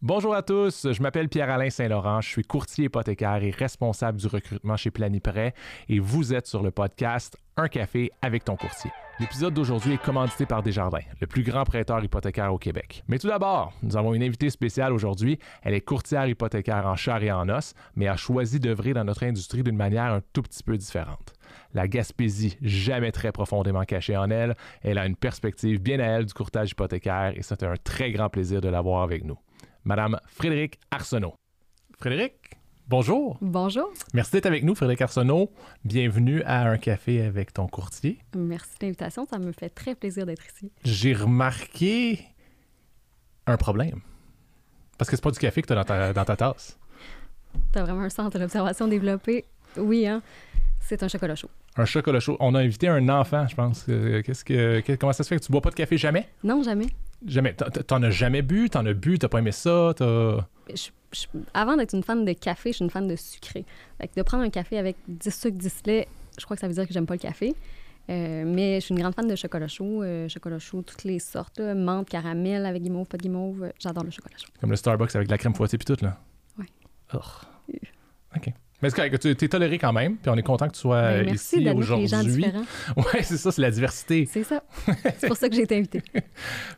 Bonjour à tous, je m'appelle Pierre-Alain Saint-Laurent, je suis courtier hypothécaire et responsable du recrutement chez Planiprêt et vous êtes sur le podcast Un café avec ton courtier. L'épisode d'aujourd'hui est commandité par Desjardins, le plus grand prêteur hypothécaire au Québec. Mais tout d'abord, nous avons une invitée spéciale aujourd'hui. Elle est courtière hypothécaire en chair et en os, mais a choisi d'œuvrer dans notre industrie d'une manière un tout petit peu différente. La Gaspésie, jamais très profondément cachée en elle, elle a une perspective bien à elle du courtage hypothécaire et c'est un très grand plaisir de l'avoir avec nous. Madame Frédéric Arsenault. Frédéric, bonjour. Bonjour. Merci d'être avec nous, Frédéric Arsenault. Bienvenue à Un café avec ton courtier. Merci de l'invitation, ça me fait très plaisir d'être ici. J'ai remarqué un problème. Parce que c'est pas du café que tu as dans ta, dans ta tasse. Tu as vraiment un centre d'observation développé. Oui, hein? C'est un chocolat chaud. Un chocolat chaud. On a invité un enfant, je pense. Euh, Qu'est-ce que, que- comment ça se fait que tu bois pas de café jamais? Non, jamais. Jamais. T'en- as jamais bu? T'en as bu? T'as pas aimé ça? T'as... Je- je- avant d'être une fan de café, je suis une fan de sucré. Fait que de prendre un café avec 10 sucres, 10 lait, je crois que ça veut dire que j'aime pas le café. Euh, mais je suis une grande fan de chocolat chaud. euh, chocolat chaud, toutes les sortes. là, menthe, caramel, avec guimauve, pas de guimauve. J'adore le chocolat chaud. Comme le Starbucks avec de la crème fouettée puis tout, là. Ouais. Ugh. OK. Mais c'est correct, tu es toléré quand même, puis on est content que tu sois Ben, euh, merci ici aujourd'hui. Ouais, c'est ça, c'est la diversité. C'est ça. C'est pour ça que j'ai été invitée.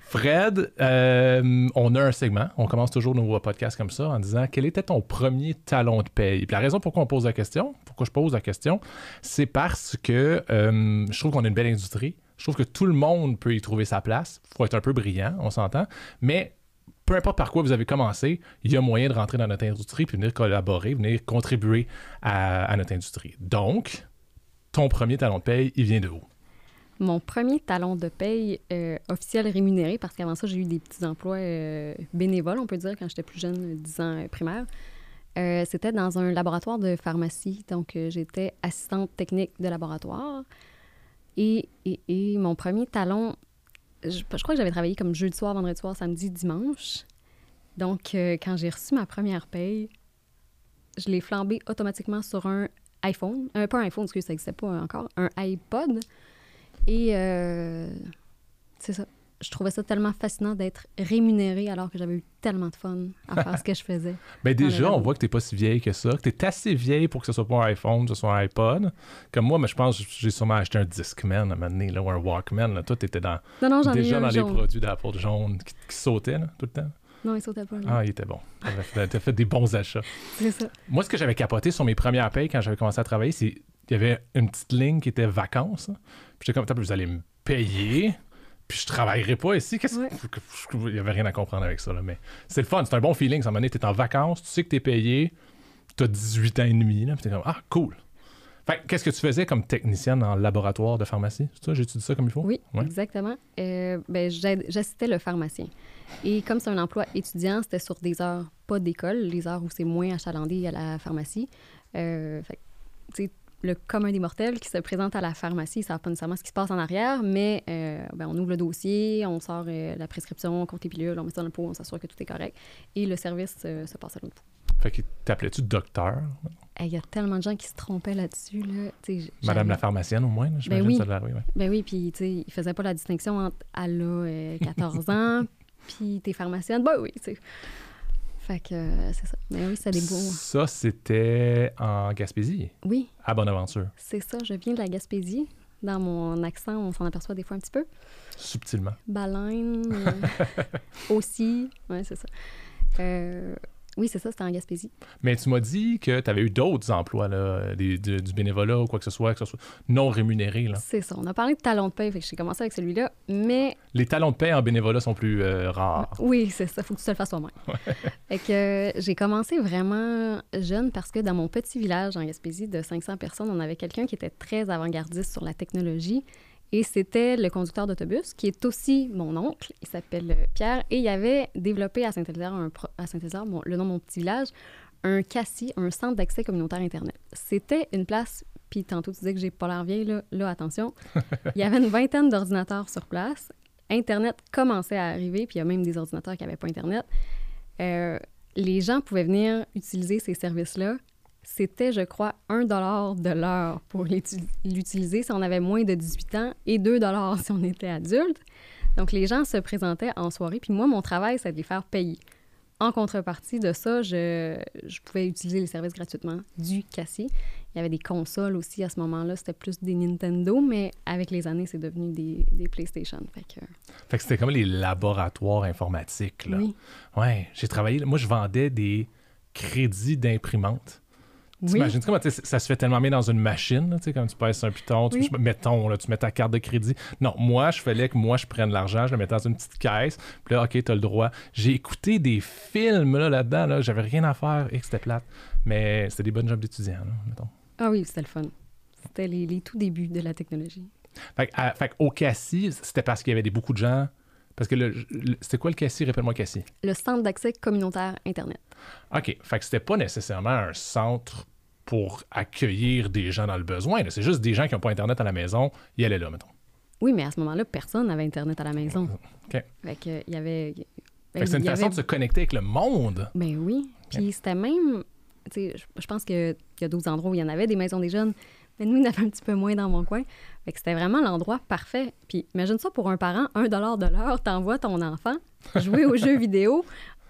Fred, euh, on a un segment. On commence toujours nos podcasts comme ça en disant quel était ton premier talon de paye? Puis la raison pourquoi on pose la question, pourquoi je pose la question, c'est parce que euh, je trouve qu'on a une belle industrie. Je trouve que tout le monde peut y trouver sa place. Il faut être un peu brillant, on s'entend. Mais peu importe par quoi vous avez commencé, il y a moyen de rentrer dans notre industrie puis venir collaborer, venir contribuer à, notre industrie. Donc, ton premier talon de paye, il vient de où? Mon premier talon de paye euh, officiel rémunéré, parce qu'avant ça, j'ai eu des petits emplois euh, bénévoles, on peut dire, quand j'étais plus jeune, 10 ans euh, primaire. C'était dans un laboratoire de pharmacie. Donc, j'étais assistante technique de laboratoire. Et, et, et mon premier talon, je, crois que j'avais travaillé comme jeudi soir, vendredi soir, samedi, dimanche. Donc, euh, quand j'ai reçu ma première paye, je l'ai flambé automatiquement sur un iPhone. Euh, pas un iPhone, parce que ça n'existait pas encore. Un iPod. Et euh, c'est ça. Je trouvais ça tellement fascinant d'être rémunérée alors que j'avais eu tellement de fun à faire ce que je faisais. Ben déjà, on voit que t'es pas si vieille que ça, que t'es assez vieille pour que ce soit pas un iPhone, que ce soit un iPod. Comme moi, mais je pense que j'ai sûrement acheté un Discman à un moment donné, là, ou un Walkman. Là. Toi, t'étais dans, Non, non, déjà dans les jaune. produits d'Apple jaune qui, qui sautaient là, tout le temps. Non, il sautait pas. Ah, il était bon. T'as fait, des bons achats. C'est ça. Moi, ce que j'avais capoté sur mes premières payes quand j'avais commencé à travailler, c'est qu'il y avait une petite ligne qui était vacances. Puis j'étais comme, vous allez me payer, puis je travaillerai pas ici. Qu'est-ce Ouais. que- Il y avait rien à comprendre avec ça, là, mais c'est le fun, c'est un bon feeling. Ça m'a donné, t'es en vacances, tu sais que t'es payé, t'as 18 ans et demi, là, puis t'es comme, ah, cool. Fait qu'est-ce que tu faisais comme technicienne en laboratoire de pharmacie? C'est ça, comme il faut? Oui, Ouais. exactement. Euh, ben, j'assistais le pharmacien. Et comme c'est un emploi étudiant, c'était sur des heures pas d'école, les heures où c'est moins achalandé à la pharmacie. Euh, fait que, tu sais, le commun des mortels qui se présente à la pharmacie, ça ne pas nécessairement ce qui se passe en arrière, mais euh, ben, on ouvre le dossier, on sort euh, la prescription, on compte les pilules, on met ça dans le pot, on s'assure que tout est correct. Et le service euh, se passe à l'autre bout. Fait que t'appelais-tu docteur? Hey, Il y a tellement de gens qui se trompaient là-dessus. Là. Madame la pharmacienne, au moins, là, j'imagine oui. ça devait arriver, ouais. Ben oui, puis tu sais, il faisait pas la distinction entre elle a euh, 14 ans, puis t'es pharmacienne. Ben oui, tu sais. Fait que euh, c'est ça. Mais oui, c'est des beaux. Ça, c'était en Gaspésie, Oui, à Bonaventure, c'est ça. Je viens de la Gaspésie. Dans mon accent, on s'en aperçoit des fois un petit peu. subtilement. Baleine euh, aussi. Ouais, c'est ça. Euh, oui, c'est ça, c'était en Gaspésie. Mais tu m'as dit que tu avais eu d'autres emplois, là, des- du, du bénévolat ou quoi que ce soit, que ce soit non rémunéré. C'est ça. On a parlé de talons de paie, fait que j'ai commencé avec celui-là. Mais Les talons de paie en bénévolat sont plus euh, rares. Oui, c'est ça. Faut que tu te le fasses toi-même. Que euh, j'ai commencé vraiment jeune parce que dans mon petit village en Gaspésie de 500 personnes, on avait quelqu'un qui était très avant-gardiste sur la technologie. Et c'était le conducteur d'autobus, qui est aussi mon oncle. Il s'appelle euh, Pierre. Et il avait développé à pro- à Saint-Élisère, mon- le nom de mon petit village, un CACI, un centre d'accès communautaire Internet. C'était une place, puis tantôt tu disais que j'ai pas l'air vieille, là, là, attention. Il y avait une vingtaine d'ordinateurs sur place. Internet commençait à arriver, puis il y a même des ordinateurs qui n'avaient pas Internet. Euh, les gens pouvaient venir utiliser ces services-là. C'était, je crois, 1 de l'heure pour l'utiliser si on avait moins de 18 ans et 2 si on était adulte. Donc, les gens se présentaient en soirée. Puis moi, mon travail, c'est de les faire payer. en contrepartie de ça, je, je, pouvais utiliser les services gratuitement du Cassie. Il y avait des consoles aussi à ce moment-là. C'était plus des Nintendo, mais avec les années, c'est devenu des, des, PlayStation. Fait que, fait que c'était comme les laboratoires informatiques. Là. Oui. Ouais, j'ai travaillé. Moi, je vendais des crédits d'imprimante. Oui. T'imagines comment ça se fait tellement bien dans une machine, tu sais, comme tu passes un piton, tu, Oui. mettons, là, tu mets ta carte de crédit. Non, moi, je fallait que moi, je prenne l'argent, je le mettais dans une petite caisse, puis là, OK, t'as le droit. J'ai écouté des films là, là-dedans, là, j'avais rien à faire et que c'était plate. Mais c'était des bonnes jobs d'étudiants, là, mettons. Ah oui, c'était le fun. C'était les, les tout débuts de la technologie. Fait, que, à- fait au Cassis, c'était parce qu'il y avait des, beaucoup de gens. Parce que le, le- c'était quoi le Cassis? Répète-moi Cassis. Le centre d'accès communautaire Internet. OK. Fait que c'était pas nécessairement un centre pour accueillir des gens dans le besoin. C'est juste des gens qui n'ont pas Internet à la maison, ils allaient là, mettons. Oui, mais à ce moment-là, personne n'avait Internet à la maison. OK. Fait que, il y avait... Fait ben, que c'est une façon avait- de se connecter avec le monde. Ben oui. Puis c'était même... Tu sais, je, je pense qu'il y a d'autres endroits où il y en avait des maisons des jeunes, mais nous, en avait un petit peu moins dans mon coin. Fait que c'était vraiment l'endroit parfait. Puis imagine ça pour un parent, un dollar de l'heure, t'envoies ton enfant jouer aux jeux vidéo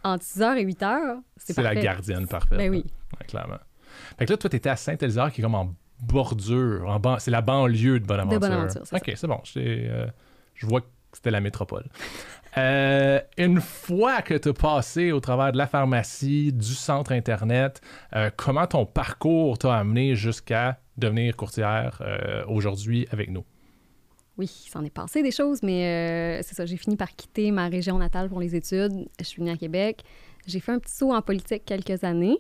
entre 6h et 8h. C'est C'est la gardienne parfaite. Ben oui. Ouais, clairement. Fait que là, toi, tu étais à Saint-Élisard, qui est comme en bordure. En ban- C'est la banlieue de Bonaventure. Bonaventure, c'est OK, c'est bon. j'ai, euh, je vois que c'était la métropole. Euh, une fois que tu as passé au travers de la pharmacie, du centre Internet, euh, comment ton parcours t'a amené jusqu'à devenir courtière euh, aujourd'hui avec nous? Oui, il s'en est passé des choses, mais c'est ça. J'ai fini par quitter ma région natale pour les études. Je suis venue à Québec. J'ai fait un petit saut en politique quelques années.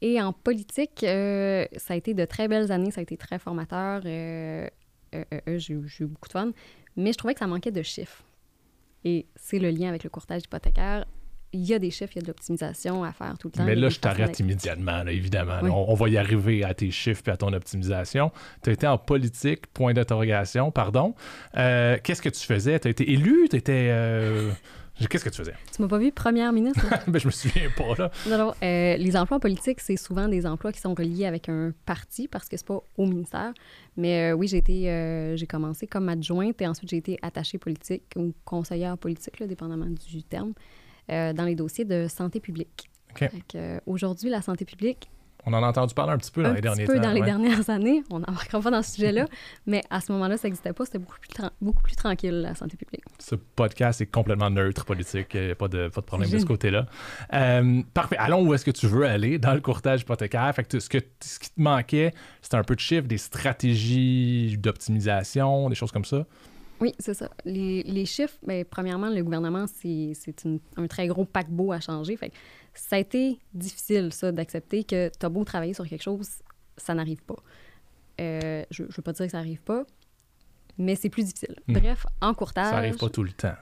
Et en politique, ça a été de très belles années. Ça a été très formateur. J'ai eu j'ai eu beaucoup de fun. Mais je trouvais que ça manquait de chiffres. Et c'est le lien avec le courtage hypothécaire. Il y a des chiffres, il y a de l'optimisation à faire tout le temps. Mais là, je t'arrête immédiatement, là, évidemment. Oui. On, on va y arriver à tes chiffres et à ton optimisation. Tu as été en politique, point d'interrogation, pardon. Euh, Qu'est-ce que tu faisais? Tu as été élu? Tu étais. euh, Qu'est-ce que tu faisais? Tu m'as pas vu première ministre? ben, je me souviens pas, là. Non, non. euh, les emplois politiques, c'est souvent des emplois qui sont reliés avec un parti parce que c'est pas au ministère. Mais euh, oui, j'ai été, euh, j'ai commencé comme adjointe et ensuite j'ai été attachée politique ou conseillère politique, là, dépendamment du terme, dans les dossiers de santé publique. Aujourd'hui, la santé publique, On en a entendu parler un petit peu dans un les petit derniers peu temps. dans les dernières années, on n'embarquera pas dans ce sujet-là, mais à ce moment-là, ça n'existait pas. C'était beaucoup plus, tran- beaucoup plus tranquille, la santé publique. Ce podcast est complètement neutre politique. Il n'y a pas de, pas de problème de ce côté-là. Euh, parfait. Allons où est-ce que tu veux aller dans le courtage hypothécaire. Fait que ce, que, ce qui te manquait, c'était un peu de chiffres, des stratégies d'optimisation, des choses comme ça? Oui, c'est ça. Les, les chiffres, bien, premièrement, le gouvernement, c'est un très gros paquebot à changer. Fait ça a été difficile, ça, d'accepter que tu as beau travailler sur quelque chose, ça n'arrive pas. Euh, je ne veux pas dire que ça n'arrive pas, mais c'est plus difficile. Hmm. Bref, en courtage, Ça arrive pas tout le temps.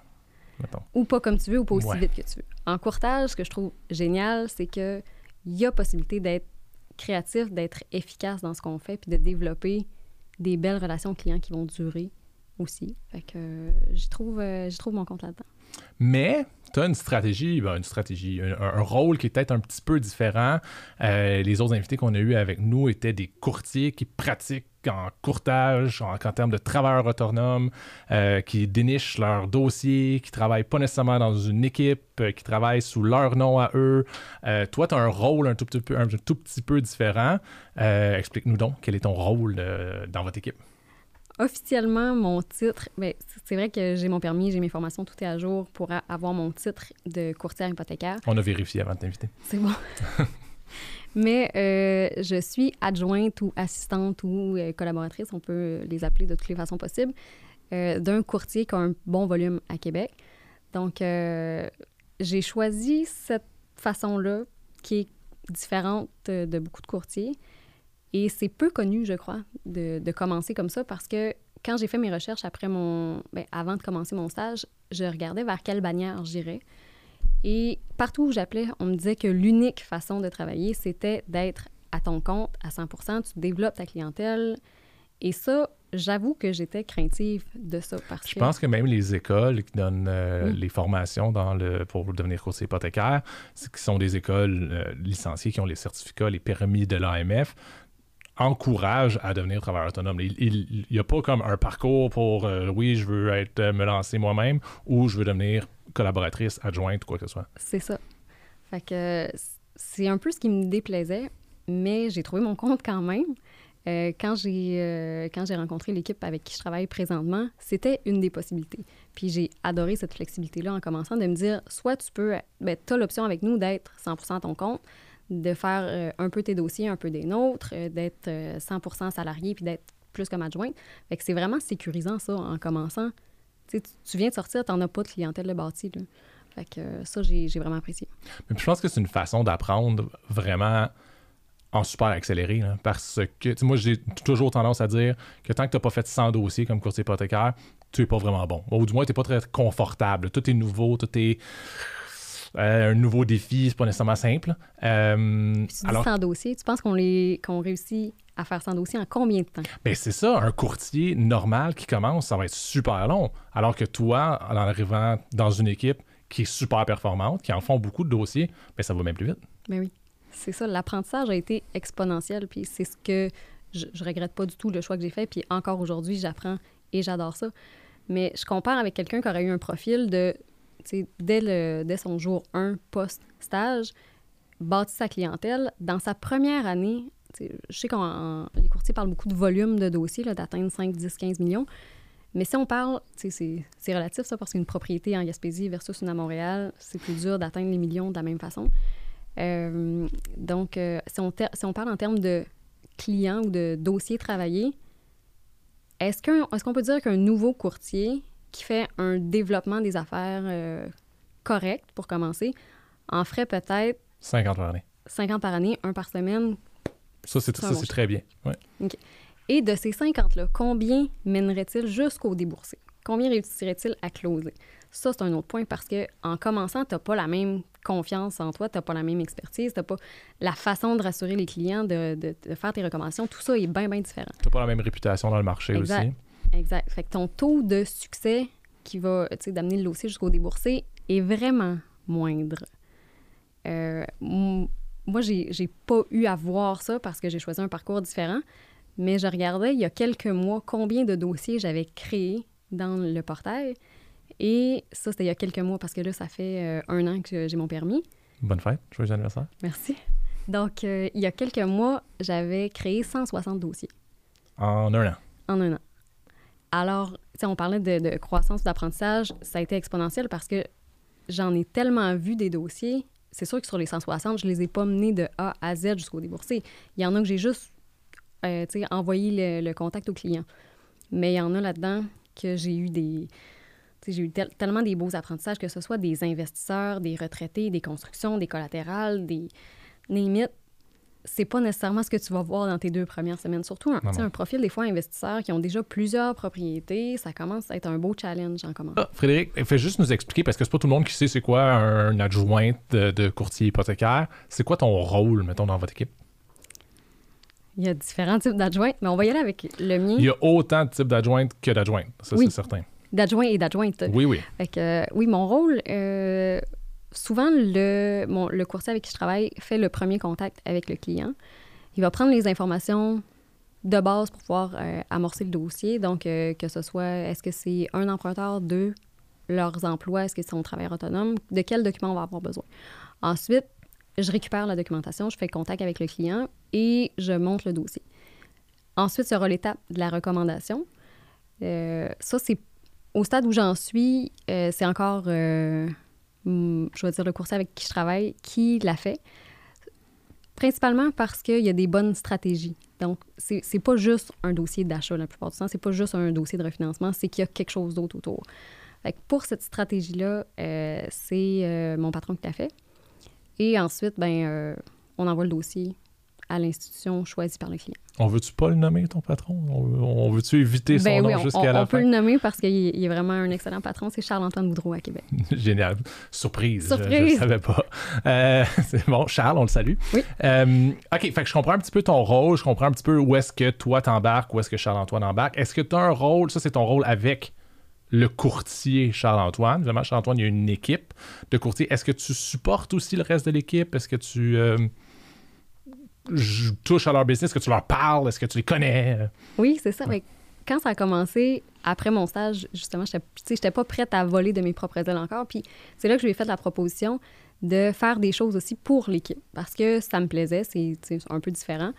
Mettons. ou pas comme tu veux, ou pas aussi Ouais. vite que tu veux. En courtage, ce que je trouve génial, c'est qu'il y a possibilité d'être créatif, d'être efficace dans ce qu'on fait, puis de développer des belles relations clients qui vont durer aussi. Fait que euh, j'y trouve, euh, j'y trouve mon compte là-dedans. Mais tu as une stratégie, ben, une stratégie, un, rôle qui est peut-être un petit peu différent. Euh, les autres invités qu'on a eus avec nous étaient des courtiers qui pratiquent en courtage, en, termes de travailleurs autonomes, euh, qui dénichent leurs dossiers, qui travaillent pas nécessairement dans une équipe, euh, qui travaillent sous leur nom à eux. Toi, tu as un rôle un tout petit peu, différent. Explique-nous donc quel est ton rôle dans votre équipe. Officiellement, mon titre, ben, c'est vrai que j'ai mon permis, j'ai mes formations, tout est à jour pour avoir mon titre de courtière hypothécaire. On a vérifié avant de t'inviter. C'est bon. Mais euh, je suis adjointe ou assistante ou euh, collaboratrice, on peut les appeler de toutes les façons possibles, euh, d'un courtier qui a un bon volume à Québec. Donc, euh, j'ai choisi cette façon-là qui est différente de beaucoup de courtiers. Et c'est peu connu, je crois, de, de commencer comme ça parce que quand j'ai fait mes recherches après mon, ben, avant de commencer mon stage, je regardais vers quelle bannière j'irais. Et partout où j'appelais, on me disait que l'unique façon de travailler, c'était d'être à ton compte à 100 tu développes ta clientèle. Et ça, j'avoue que j'étais craintive de ça parce Je que... pense que même les écoles qui donnent euh, les formations dans le, pour devenir courtier hypothécaire, qui sont des écoles euh, licenciées qui ont les certificats, les permis de l'AMF, encouragent à devenir travailleur autonome. Il n'y a pas comme un parcours pour euh, oui, je veux être, euh, me lancer moi-même ou je veux devenir collaboratrice, adjointe ou quoi que ce soit. C'est ça. Fait c'est un peu ce qui me déplaisait, mais j'ai trouvé mon compte quand même. Euh, quand j'ai quand j'ai rencontré l'équipe avec qui je travaille présentement, c'était une des possibilités. Puis j'ai adoré cette flexibilité-là en commençant de me dire, soit tu peux, ben, tu as l'option avec nous d'être 100 à ton compte, de faire euh, un peu tes dossiers, un peu des nôtres, d'être 100% salarié puis d'être plus comme adjointe. Fait que c'est vraiment sécurisant ça en commençant. Tu, viens de sortir, tu n'en as pas de clientèle de bâti. Là. Fait que ça, j'ai vraiment apprécié. Mais je pense que c'est une façon d'apprendre vraiment en super accéléré. parce que moi, j'ai toujours tendance à dire que tant que tu n'as pas fait 100 dossiers comme courtier hypothécaire, tu n'es pas vraiment bon. Ou du moins, tu n'es pas très confortable. Tout est nouveau, tout est euh, un nouveau défi, c'est pas nécessairement simple. Euh, tu dis 100 dossiers, tu penses qu'on qu'on réussit à faire 100 dossiers en combien de temps? Bien, c'est ça, un courtier normal qui commence, ça va être super long. Alors que toi, en arrivant dans une équipe qui est super performante, qui en font beaucoup de dossiers, bien, ça va même plus vite. Ben oui. C'est ça, l'apprentissage a été exponentiel, puis c'est ce que je, je, regrette pas du tout le choix que j'ai fait, puis encore aujourd'hui, j'apprends et j'adore ça. Mais je compare avec quelqu'un qui aurait eu un profil de, dès, son jour 1 post-stage, bâti sa clientèle. Dans sa première année, je sais que les courtiers parlent beaucoup de volume de dossiers, d'atteindre 5, 10, 15 millions. Mais si on parle, c'est relatif ça, parce qu'une propriété en Gaspésie versus une à Montréal, c'est plus dur d'atteindre les millions de la même façon. Euh, donc, euh, si, on si, on parle en termes de clients ou de dossiers travaillés, est-ce qu'on est qu'on peut dire qu'un nouveau courtier qui fait un développement des affaires euh, correct pour commencer en ferait peut-être 50 par année. 50 par année, un par semaine. Ça, c'est très bien. Ouais. Et de ces 50-là, combien mènerait-il jusqu'au déboursé? Combien réussirait-il à closer? Ça, c'est un autre point parce que en commençant, tu n'as pas la même confiance en toi, tu n'as pas la même expertise, tu n'as pas la façon de rassurer les clients, de, de, faire tes recommandations. Tout ça est bien, bien différent. Tu n'as pas la même réputation dans le marché aussi. Exact. Fait que ton taux de succès qui va d'amener le dossier jusqu'au déboursé est vraiment moindre. Euh, moi, j'ai pas eu à voir ça parce que j'ai choisi un parcours différent, mais je regardais il y a quelques mois combien de dossiers j'avais créés dans le portail. Et ça, c'était il y a quelques mois parce que là, ça fait euh, un an que j'ai mon permis. Bonne fête, joyeux anniversaire. Merci. Donc, euh, il y a quelques mois, j'avais créé 160 dossiers. En un an. En un an. Alors, on parlait de, de croissance d'apprentissage, ça a été exponentiel parce que j'en ai tellement vu des dossiers. C'est sûr que sur les 160, je les ai pas menés de A à Z jusqu'au déboursé. Il y en a que j'ai juste euh, envoyé le, contact au client. Mais il y en a là-dedans que j'ai eu des, j'ai eu tellement des beaux apprentissages, que ce soit des investisseurs, des retraités, des constructions, des collatérales, des limites. C'est pas nécessairement ce que tu vas voir dans tes deux premières semaines. Surtout un, un profil des fois investisseurs qui ont déjà plusieurs propriétés, ça commence à être un beau challenge en commençant. Ah, Frédéric, fais juste nous expliquer, parce que c'est pas tout le monde qui sait c'est quoi un adjoint de, courtier hypothécaire. C'est quoi ton rôle, mettons, dans votre équipe? Il y a différents types d'adjointes, mais on va y aller avec le mien. Il y a autant de types d'adjointes que d'adjointes, ça c'est certain d'adjoint et d'adjointe. Oui, oui. Euh, oui, mon rôle, euh, souvent, le, le courtier avec qui je travaille fait le premier contact avec le client. Il va prendre les informations de base pour pouvoir euh, amorcer le dossier. Donc, que ce soit, est-ce que c'est un emprunteur, deux, leurs emplois, est-ce que c'est un travailleur autonome, de quel document on va avoir besoin. Ensuite, je récupère la documentation, je fais contact avec le client et je monte le dossier. Ensuite, aura l'étape de la recommandation. ça, c'est au stade où j'en suis, euh, c'est encore, euh, je dire, le courtier avec qui je travaille qui l'a fait. Principalement parce qu'il y a des bonnes stratégies. Donc, c'est pas juste un dossier d'achat la plupart du temps, c'est pas juste un dossier de refinancement, c'est qu'il y a quelque chose d'autre autour. Fait pour cette stratégie-là, euh, c'est mon patron qui l'a fait. Et ensuite, ben, on envoie le dossier à l'institution choisie par le client. On veut-tu pas le nommer, ton patron? On, veut-tu éviter son ben nom jusqu'à la fin? On peut le nommer parce qu'il est vraiment un excellent patron. C'est Charles-Antoine Boudreau à Québec. Génial. Surprise. Surprise. Je ne savais pas. Euh, c'est bon. Charles, on le salue. Oui. Euh, OK. Fait que je comprends un petit peu ton rôle. Je comprends un petit peu où est-ce que toi t'embarques, où est-ce que Charles-Antoine embarque. Est-ce que tu as un rôle? Ça, c'est ton rôle avec le courtier Charles-Antoine. Évidemment, Charles-Antoine, il y a une équipe de courtiers. Est-ce que tu supportes aussi le reste de l'équipe? Est-ce que tu... Euh, je touche à leur business, que tu leur parles, est-ce que tu les connais? Oui, c'est ça. Quand ça a commencé, après mon stage, justement, je n'étais pas prête à voler de mes propres ailes encore. Puis c'est là que je lui ai fait la proposition de faire des choses aussi pour l'équipe parce que ça me plaisait, c'est un peu différent.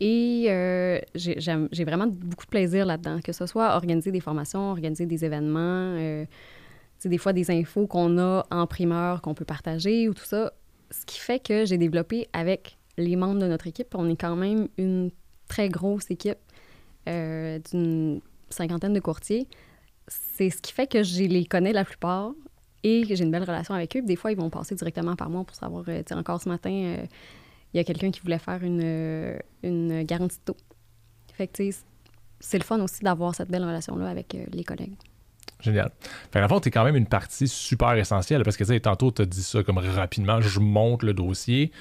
Et euh, j'ai vraiment beaucoup de plaisir là-dedans, que ce soit organiser des formations, organiser des événements, euh, des fois des infos qu'on a en primeur qu'on peut partager ou tout ça. Ce qui fait que j'ai développé avec les membres de notre équipe, on est quand même une très grosse équipe euh, d'une cinquantaine de courtiers. C'est ce qui fait que je les connais la plupart et que j'ai une belle relation avec eux. Des fois, ils vont passer directement par moi pour savoir, euh, encore ce matin, euh, il y a quelqu'un qui voulait faire une, une garantie de taux. Fait que, c'est le fun aussi d'avoir cette belle relation-là avec les collègues. Génial. Fait fond, tu es quand même une partie super essentielle parce que tu sais, tantôt, tu as dit ça comme rapidement, je monte le dossier.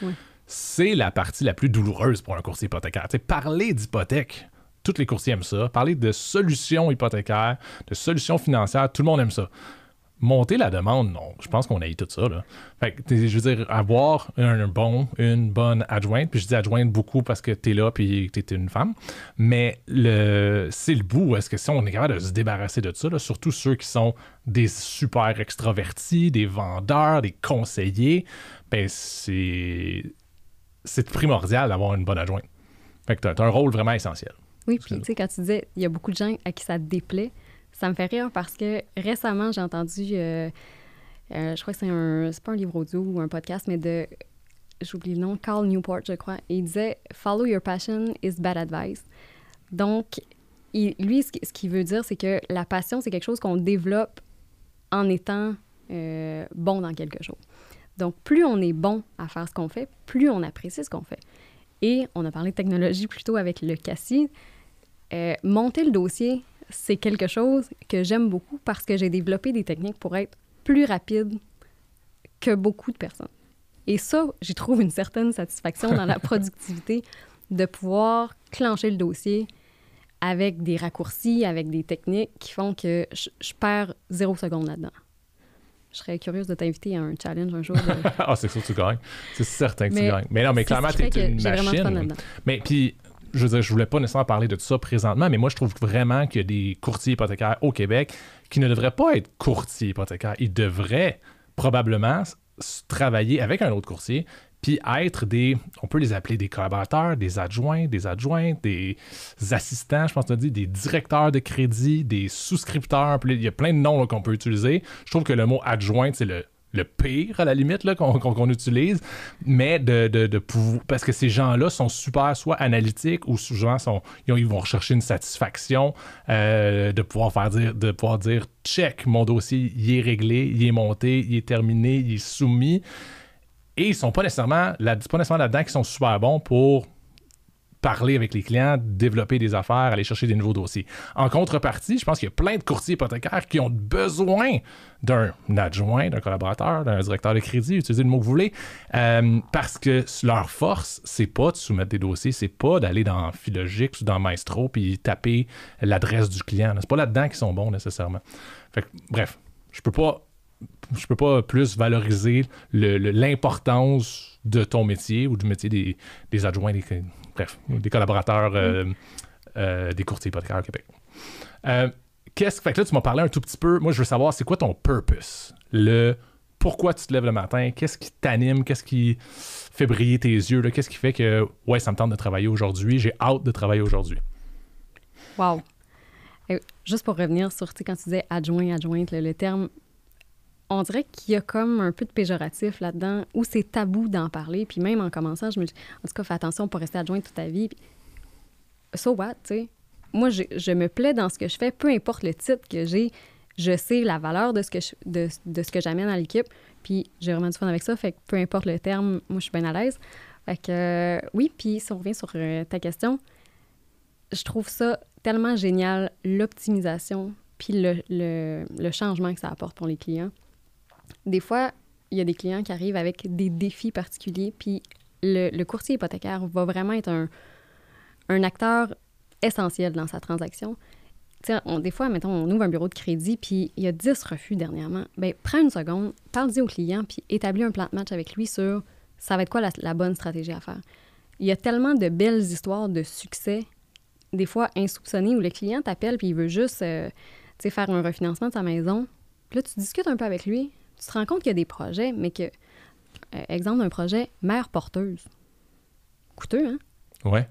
C'est la partie la plus douloureuse pour un courtier hypothécaire. parler d'hypothèque, tous les courtiers aiment ça. Parler de solutions hypothécaires, de solutions financières, tout le monde aime ça monter la demande, non. Je pense qu'on a eu tout ça. Là. Fait que, je veux dire, avoir un bon, une bonne adjointe, puis je dis adjointe beaucoup parce que tu es là puis tu es une femme, mais c'est le bout. Est-ce que si on est capable de se débarrasser de ça, surtout ceux qui sont des super extravertis, des vendeurs, des conseillers, ben c'est, c'est primordial d'avoir une bonne adjointe. Fait que tu as un rôle vraiment essentiel. Oui, puis tu sais, quand tu disais, il y a beaucoup de gens à qui ça déplaît, ça me fait rire parce que récemment, j'ai entendu, euh, euh, je crois que c'est un, c'est pas un livre audio ou un podcast, mais de, j'oublie le nom, Carl Newport, je crois. Et il disait Follow your passion is bad advice. Donc, lui, ce qu'il veut dire, c'est que la passion, c'est quelque chose qu'on développe en étant euh, bon dans quelque chose. Donc, plus on est bon à faire ce qu'on fait, plus on apprécie ce qu'on fait. Et on a parlé de technologie plutôt avec le Cassie. monter le dossier, c'est quelque chose que j'aime beaucoup parce que j'ai développé des techniques pour être plus rapide que beaucoup de personnes. Et ça, j'y trouve une certaine satisfaction dans la productivité de pouvoir clencher le dossier avec des raccourcis, avec des techniques qui font que je, perds zéro seconde là-dedans. Je serais curieuse de t'inviter à un challenge un jour. ah, c'est sûr que tu gagnes. C'est certain que tu gagnes. Mais non, mais clairement, tu es une machine. Mais puis, je veux dire, je voulais pas nécessairement parler de ça présentement, mais moi, je trouve vraiment qu'il y a des courtiers hypothécaires au Québec qui ne devraient pas être courtiers hypothécaires. Ils devraient probablement travailler avec un autre courtier, puis être des, on peut les appeler des collaborateurs, des adjoints, des adjointes, des assistants, je pense tu dit, des directeurs de crédit, des souscripteurs, il y a plein de noms qu'on peut utiliser. Je trouve que le mot adjointe, c'est le pire à la limite qu'on utilise, mais de, pouvoir, parce que ces gens-là sont super soit analytiques ou souvent ils vont rechercher une satisfaction euh, de pouvoir faire dire, de pouvoir dire check, mon dossier, il est réglé, il est monté, il est terminé, il est soumis. Et ils sont pas nécessairement, là-dedans qui sont super bons pour parler avec les clients, développer des affaires, aller chercher des nouveaux dossiers. En contrepartie, je pense qu'il y a plein de courtiers hypothécaires qui ont besoin d'un adjoint, d'un collaborateur, d'un directeur de crédit, utilisez le mot que vous voulez, euh, parce que leur force, c'est pas de soumettre des dossiers, c'est pas d'aller dans Philogix ou dans Maestro puis taper l'adresse du client. C'est pas là-dedans qu'ils sont bons nécessairement. bref, je peux pas je peux pas plus valoriser l'importance de ton métier ou du métier des, des adjoints, des, bref, des collaborateurs euh, euh, des courtiers hypothécaires au Québec. Euh, qu'est-ce fait que là, tu m'as parlé un tout petit peu. Moi, je veux savoir, c'est quoi ton purpose? Le pourquoi tu te lèves le matin? Qu'est-ce qui t'anime? Qu'est-ce qui fait briller tes yeux? Qu'est-ce qui fait que, ouais, ça me tente de travailler aujourd'hui? J'ai hâte de travailler aujourd'hui. Wow. juste pour revenir sur, quand tu disais adjoint, adjointe, le terme on dirait qu'il y a comme un peu de péjoratif là-dedans, où c'est tabou d'en parler. Puis même en commençant, je me dis, en tout cas, fais attention pour rester adjointe toute ta vie. so what, tu sais? Moi, je, me plais dans ce que je fais, peu importe le titre que j'ai, je sais la valeur de ce que de, ce que j'amène à l'équipe. Puis j'ai vraiment du fun avec ça, fait que peu importe le terme, moi, je suis bien à l'aise. Fait que euh, oui, puis si on revient sur euh, ta question, je trouve ça tellement génial, l'optimisation, puis le, le changement que ça apporte pour les clients des fois, il y a des clients qui arrivent avec des défis particuliers, puis le, courtier hypothécaire va vraiment être un, acteur essentiel dans sa transaction. On, des fois, mettons, on ouvre un bureau de crédit, puis il y a 10 refus dernièrement. Bien, prends une seconde, parle-y au client, puis établis un plan de match avec lui sur ça va être quoi la, bonne stratégie à faire. Il y a tellement de belles histoires de succès, des fois insoupçonnées, où le client t'appelle, puis il veut juste euh, faire un refinancement de sa maison. Puis là, tu discutes un peu avec lui, tu te rends compte qu'il y a des projets, mais que euh, exemple d'un projet mère porteuse. Coûteux, hein? Ouais.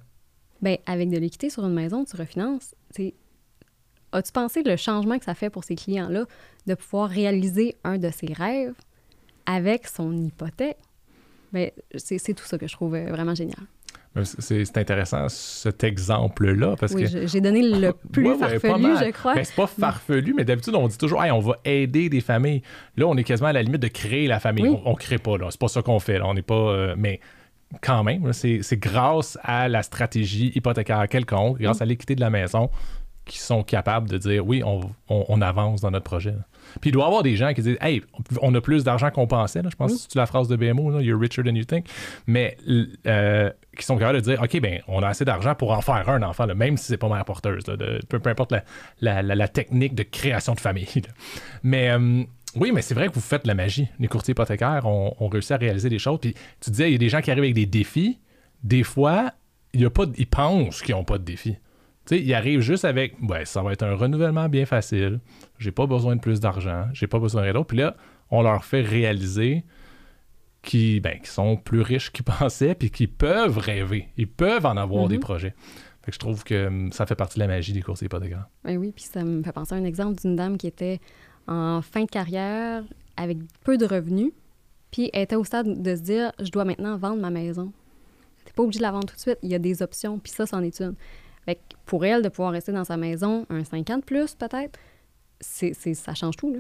Ben, avec de l'équité sur une maison, tu refinances. As-tu pensé le changement que ça fait pour ces clients-là de pouvoir réaliser un de ses rêves avec son hypothèque? Bien, c'est tout ça que je trouve euh, vraiment génial. C'est intéressant cet exemple-là parce oui, que. J'ai donné le plus farfelu, je crois. Ben, c'est pas farfelu, mais d'habitude, on dit toujours hey, on va aider des familles. Là, on est quasiment à la limite de créer la famille. On, ne crée pas, là. C'est pas ça qu'on fait. Là. On n'est pas. Euh, mais quand même, c'est grâce à la stratégie hypothécaire quelconque, grâce mm. à l'équité de la maison, qui sont capables de dire oui, on, avance dans notre projet. Puis il doit y avoir des gens qui disent Hey, on a plus d'argent qu'on pensait. Je pense que c'est la phrase de BMO, You're richer than you think. Mais euh, qui sont capables de dire OK, ben on a assez d'argent pour en faire un enfant, même si c'est pas mère porteuse, peu, importe la, technique de création de famille. Mais. Euh, oui, mais c'est vrai que vous faites la magie. Les courtiers hypothécaires ont, réussi à réaliser des choses. Puis tu disais, il y a des gens qui arrivent avec des défis. Des fois, il y a pas, ils pensent qu'ils n'ont pas de défis. Tu sais, il arrive juste avec, ouais, ça va être un renouvellement bien facile, j'ai pas besoin de plus d'argent, j'ai pas besoin d'autre. Puis là, on leur fait réaliser qu'ils ben, sont plus riches qu'ils pensaient, puis qu'ils peuvent rêver, ils peuvent en avoir des mhm. projets. Fait que je trouve que hum, ça fait partie de la magie des courses hypothécaires. Ben oui, puis ça me fait penser à un exemple d'une dame qui était en fin de carrière avec peu de revenus, puis elle était au stade de se dire, je dois maintenant vendre ma maison. T'es pas obligé de la vendre tout de suite, il y a des options, puis ça, c'en est une. Fait pour elle, de pouvoir rester dans sa maison un 50 plus, peut-être, c'est, ça change tout. Là.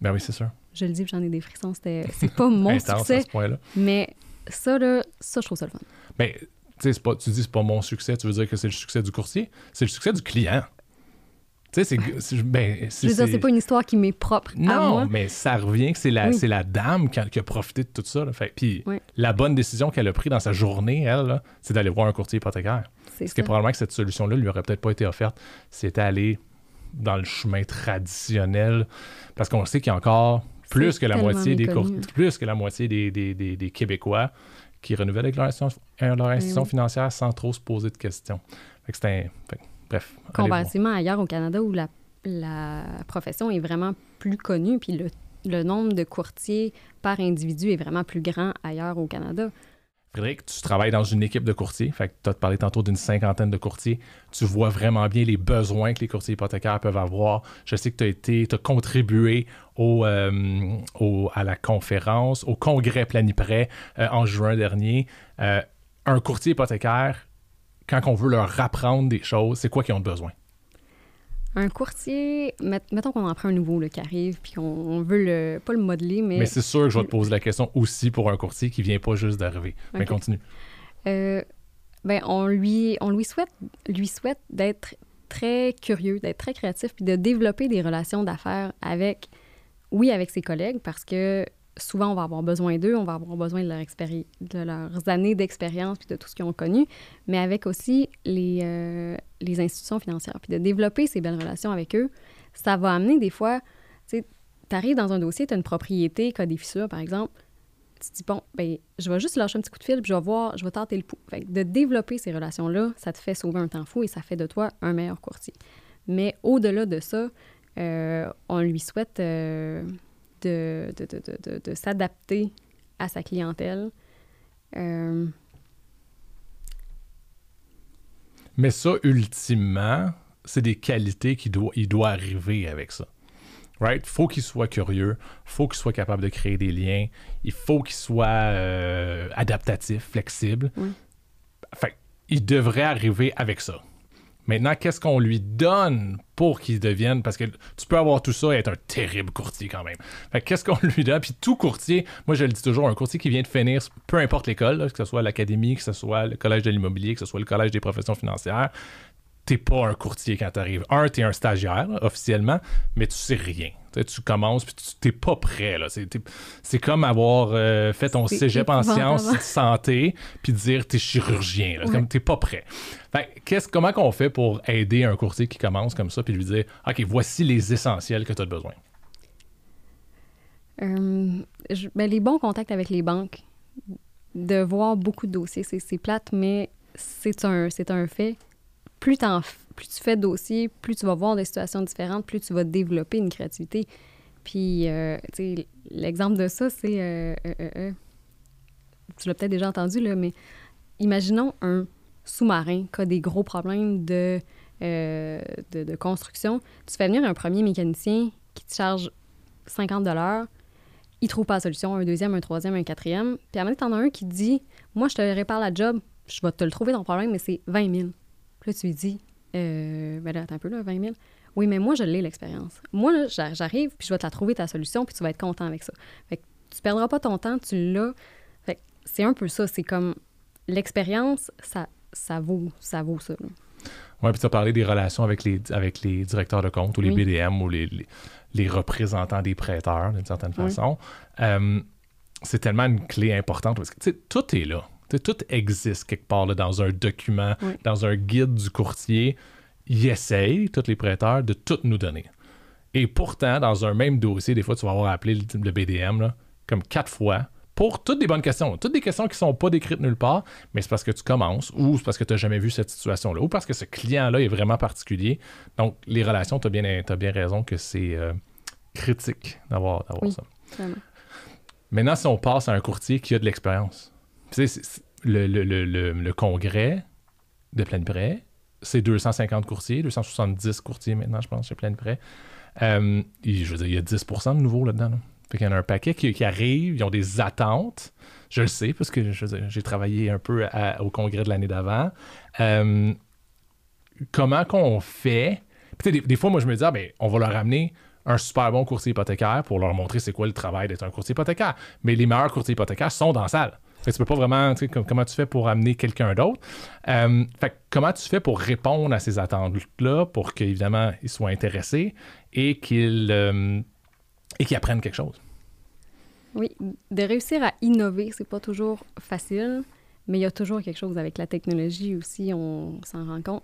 Ben oui, c'est sûr. Je le dis, j'en ai des frissons. C'était, c'est pas mon succès. À ce point-là. Mais ça, là, ça, je trouve ça le fun. Mais tu pas, tu dis c'est pas mon succès, tu veux dire que c'est le succès du courtier? C'est le succès du client. Tu sais, c'est. Ben, je veux dire, c'est pas une histoire qui m'est propre non, à moi. mais ça revient que c'est la, c'est la dame qui a, profité de tout ça. Fait, puis la bonne décision qu'elle a prise dans sa journée, elle, c'est d'aller voir un courtier hypothécaire. Parce que probablement que cette solution-là lui aurait peut-être pas été offerte si était allé dans le chemin traditionnel. Parce qu'on sait qu'il y a encore plus que, la moitié des plus que la moitié des, des, des, Québécois qui renouvellent avec leur institution, euh, financière sans trop se poser de questions. Fait que c'est un. bref. Comparativement ailleurs au Canada où la, la, profession est vraiment plus connue, puis le, le nombre de courtiers par individu est vraiment plus grand ailleurs au Canada. Frédéric, tu travailles dans une équipe de courtiers. Fait tu as parlé tantôt d'une cinquantaine de courtiers. Tu vois vraiment bien les besoins que les courtiers hypothécaires peuvent avoir. Je sais que tu as été, tu as contribué euh, au, à la conférence, au congrès Planiprêt euh, en juin dernier. Euh, un courtier hypothécaire, quand on veut leur apprendre des choses, c'est quoi qu'ils ont besoin? Un courtier, mettons qu'on en prend un nouveau là, qui arrive, puis qu'on veut le, pas le modeler, mais. Mais c'est sûr que je vais te poser la question aussi pour un courtier qui vient pas juste d'arriver. Mais continue. Euh, ben, on lui, on lui souhaite, lui souhaite d'être très curieux, d'être très créatif, puis de développer des relations d'affaires avec, oui, avec ses collègues, parce que souvent, on va avoir besoin d'eux, on va avoir besoin de, leur de leurs années d'expérience puis de tout ce qu'ils ont connu, mais avec aussi les, euh, les institutions financières. Puis de développer ces belles relations avec eux, ça va amener des fois, tu sais, tu arrives dans un dossier, tu as une propriété qui a des fissures, par exemple, tu te dis, bon, ben, je vais juste lâcher un petit coup de fil, puis je vais voir, je vais tenter le pouls. Fait de développer ces relations-là, ça te fait sauver un temps fou et ça fait de toi un meilleur courtier. Mais au-delà de ça, euh, on lui souhaite... Euh, de, de, s'adapter à sa clientèle. Euh, Mais ça, ultimement, c'est des qualités qu'il doit, il doit arriver avec ça. Right? Faut qu'il soit curieux, faut qu'il soit capable de créer des liens, il faut qu'il soit euh, adaptatif, flexible. Fait, il devrait arriver avec ça. Maintenant, qu'est-ce qu'on lui donne pour qu'il devienne? Parce que tu peux avoir tout ça et être un terrible courtier quand même. Qu'est-ce qu'on lui donne? Puis tout courtier, moi je le dis toujours un courtier qui vient de finir peu importe l'école, que ce soit l'académie, que ce soit le collège de l'immobilier, que ce soit le collège des professions financières, t'es pas un courtier quand t'arrives. Un, t'es un stagiaire officiellement, mais tu sais rien tu commences, puis tu t'es pas prêt. Là. C'est, comme avoir euh, fait ton cégep en sciences santé, puis dire t'es chirurgien. Là. comme t'es pas prêt. qu'est-ce, comment qu'on fait pour aider un courtier qui commence comme ça, puis lui dire OK, voici les essentiels que tu as besoin? Euh, ben, les bons contacts avec les banques, de voir beaucoup de dossiers, c'est, plate, mais c'est un, c'est un fait. Plus tu fais de dossiers, plus tu vas voir des situations différentes, plus tu vas développer une créativité. Puis, euh, tu sais, l'exemple de ça, c'est euh, euh, tu l'as peut-être déjà entendu, là, mais imaginons un sous-marin qui a des gros problèmes de, construction. Tu fais venir un premier mécanicien qui te charge 50 il trouve pas la solution, un deuxième, un troisième, un quatrième. Puis à un moment t'en as un qui dit Moi, je te répare la job, je vais te le trouver ton problème, mais c'est 20 000. Puis là, tu lui dis euh, Ben là, attends un peu, là, 20 000. Oui, mais moi, je l'ai, l'expérience. Moi, là, j'arrive, puis je vais te la trouver, ta solution, puis tu vas être content avec ça. Fait que tu perdras pas ton temps, tu l'as. Fait que c'est un peu ça. C'est comme l'expérience, ça, ça, vaut, ça vaut ça. Oui, puis tu as parlé des relations avec les, avec les directeurs de compte ou les BDM ou les, les, représentants des prêteurs, d'une certaine façon. Euh, c'est tellement une clé importante parce que tout est là. Tout existe quelque part là, dans un document, dans un guide du courtier ils essayent, tous les prêteurs, de tout nous donner. Et pourtant, dans un même dossier, des fois, tu vas avoir appelé le, BDM comme quatre fois pour toutes des bonnes questions. Toutes des questions qui ne sont pas décrites nulle part, mais c'est parce que tu commences ou c'est parce que tu n'as jamais vu cette situation-là ou parce que ce client-là est vraiment particulier. Donc, les relations, tu as bien, as bien raison que c'est euh, critique d'avoir ça. Maintenant, si on passe à un courtier qui a de l'expérience, le, le, congrès de plein prêt c'est 250 courtiers, 270 courtiers maintenant, je pense, chez plein de prêts. Euh, je veux dire, il y a 10 de nouveaux là-dedans. Là. Fait qu'il y en a un paquet qui, arrive, ils ont des attentes. Je le sais parce que j'ai travaillé un peu au congrès de l'année d'avant. Euh, comment qu'on fait? Des, des, fois, moi, je me dis, ah, ben, on va leur amener un super bon courtier hypothécaire pour leur montrer c'est quoi le travail d'être un courtier hypothécaire. Mais les meilleurs courtiers hypothécaires sont dans la salle. Tu peux pas vraiment, tu sais, comment tu fais pour amener quelqu'un d'autre. Euh, fait comment tu fais pour répondre à ces attentes-là pour qu'évidemment, ils soient intéressés et qu'ils euh, et apprennent quelque chose? Oui, de réussir à innover, c'est pas toujours facile, mais il y a toujours quelque chose avec la technologie aussi, on s'en rend compte.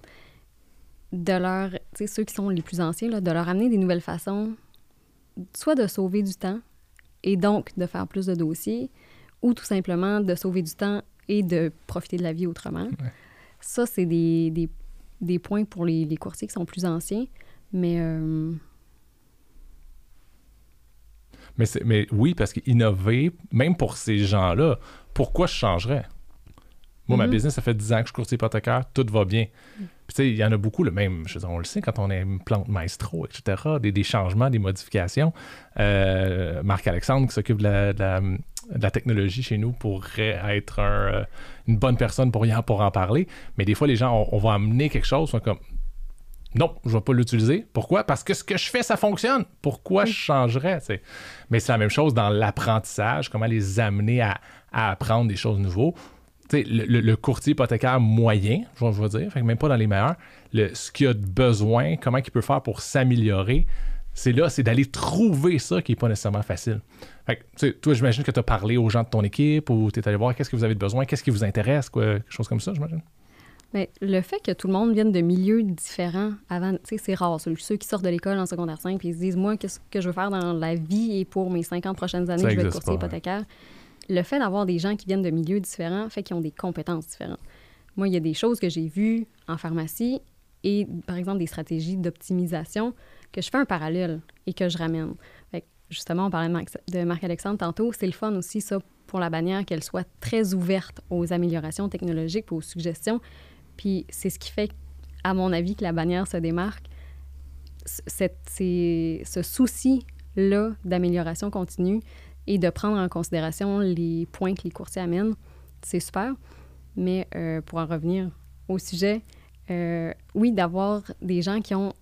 De leur, tu sais, ceux qui sont les plus anciens, là, de leur amener des nouvelles façons, soit de sauver du temps et donc de faire plus de dossiers, ou tout simplement de sauver du temps et de profiter de la vie autrement. Ça, c'est des, des, des, points pour les, les, courtiers qui sont plus anciens, mais... Euh, mais, mais oui, parce qu'innover, même pour ces gens-là, pourquoi je changerais? Moi, ma mm-hmm. business, ça fait 10 ans que je suis courtier hypothécaire, tout va bien. Mm. Puis, tu sais, il y en a beaucoup, le même, je on le sait, quand on est une plante maestro, etc., des, des changements, des modifications. Euh, Marc-Alexandre, qui s'occupe de la, de la technologie chez nous pourrait être euh, une bonne personne pour y en, pour en parler. Mais des fois, les gens, on, va amener quelque chose, sont comme non, je ne vais pas l'utiliser. Pourquoi? Parce que ce que je fais, ça fonctionne. Pourquoi je changerais? Mais c'est la même chose dans l'apprentissage, comment les amener à, apprendre des choses nouvelles. Le, le, courtier hypothécaire moyen, je vais dire, même pas dans les meilleurs, le, ce qu'il a besoin, comment il peut faire pour s'améliorer, c'est là, c'est d'aller trouver ça qui n'est pas nécessairement facile. Fait toi, j'imagine que tu as parlé aux gens de ton équipe ou tu es allé voir qu'est-ce que vous avez besoin, qu'est-ce qui vous intéresse, quoi, quelque chose comme ça, j'imagine. Mais le fait que tout le monde vienne de milieux différents avant, tu sais, c'est rare. Ceux qui sortent de l'école en secondaire 5 et ils se disent, moi, qu'est-ce que je veux faire dans la vie et pour mes 50 prochaines années, je vais être courtier hypothécaire. Le fait d'avoir des gens qui viennent de milieux différents fait qu'ils ont des compétences différentes. Moi, il y a des choses que j'ai vues en pharmacie et, par exemple, des stratégies d'optimisation que je fais un parallèle et que je ramène. Justement, on parlait de Marc-Alexandre tantôt, c'est le fun aussi, ça, pour la bannière, qu'elle soit très ouverte aux améliorations technologiques, aux suggestions. Puis c'est ce qui fait, à mon avis, que la bannière se démarque. c'est ce souci-là d'amélioration continue et de prendre en considération les points que les courtiers amènent, c'est super. Mais euh, pour en revenir au sujet, euh, oui, d'avoir des gens qui ont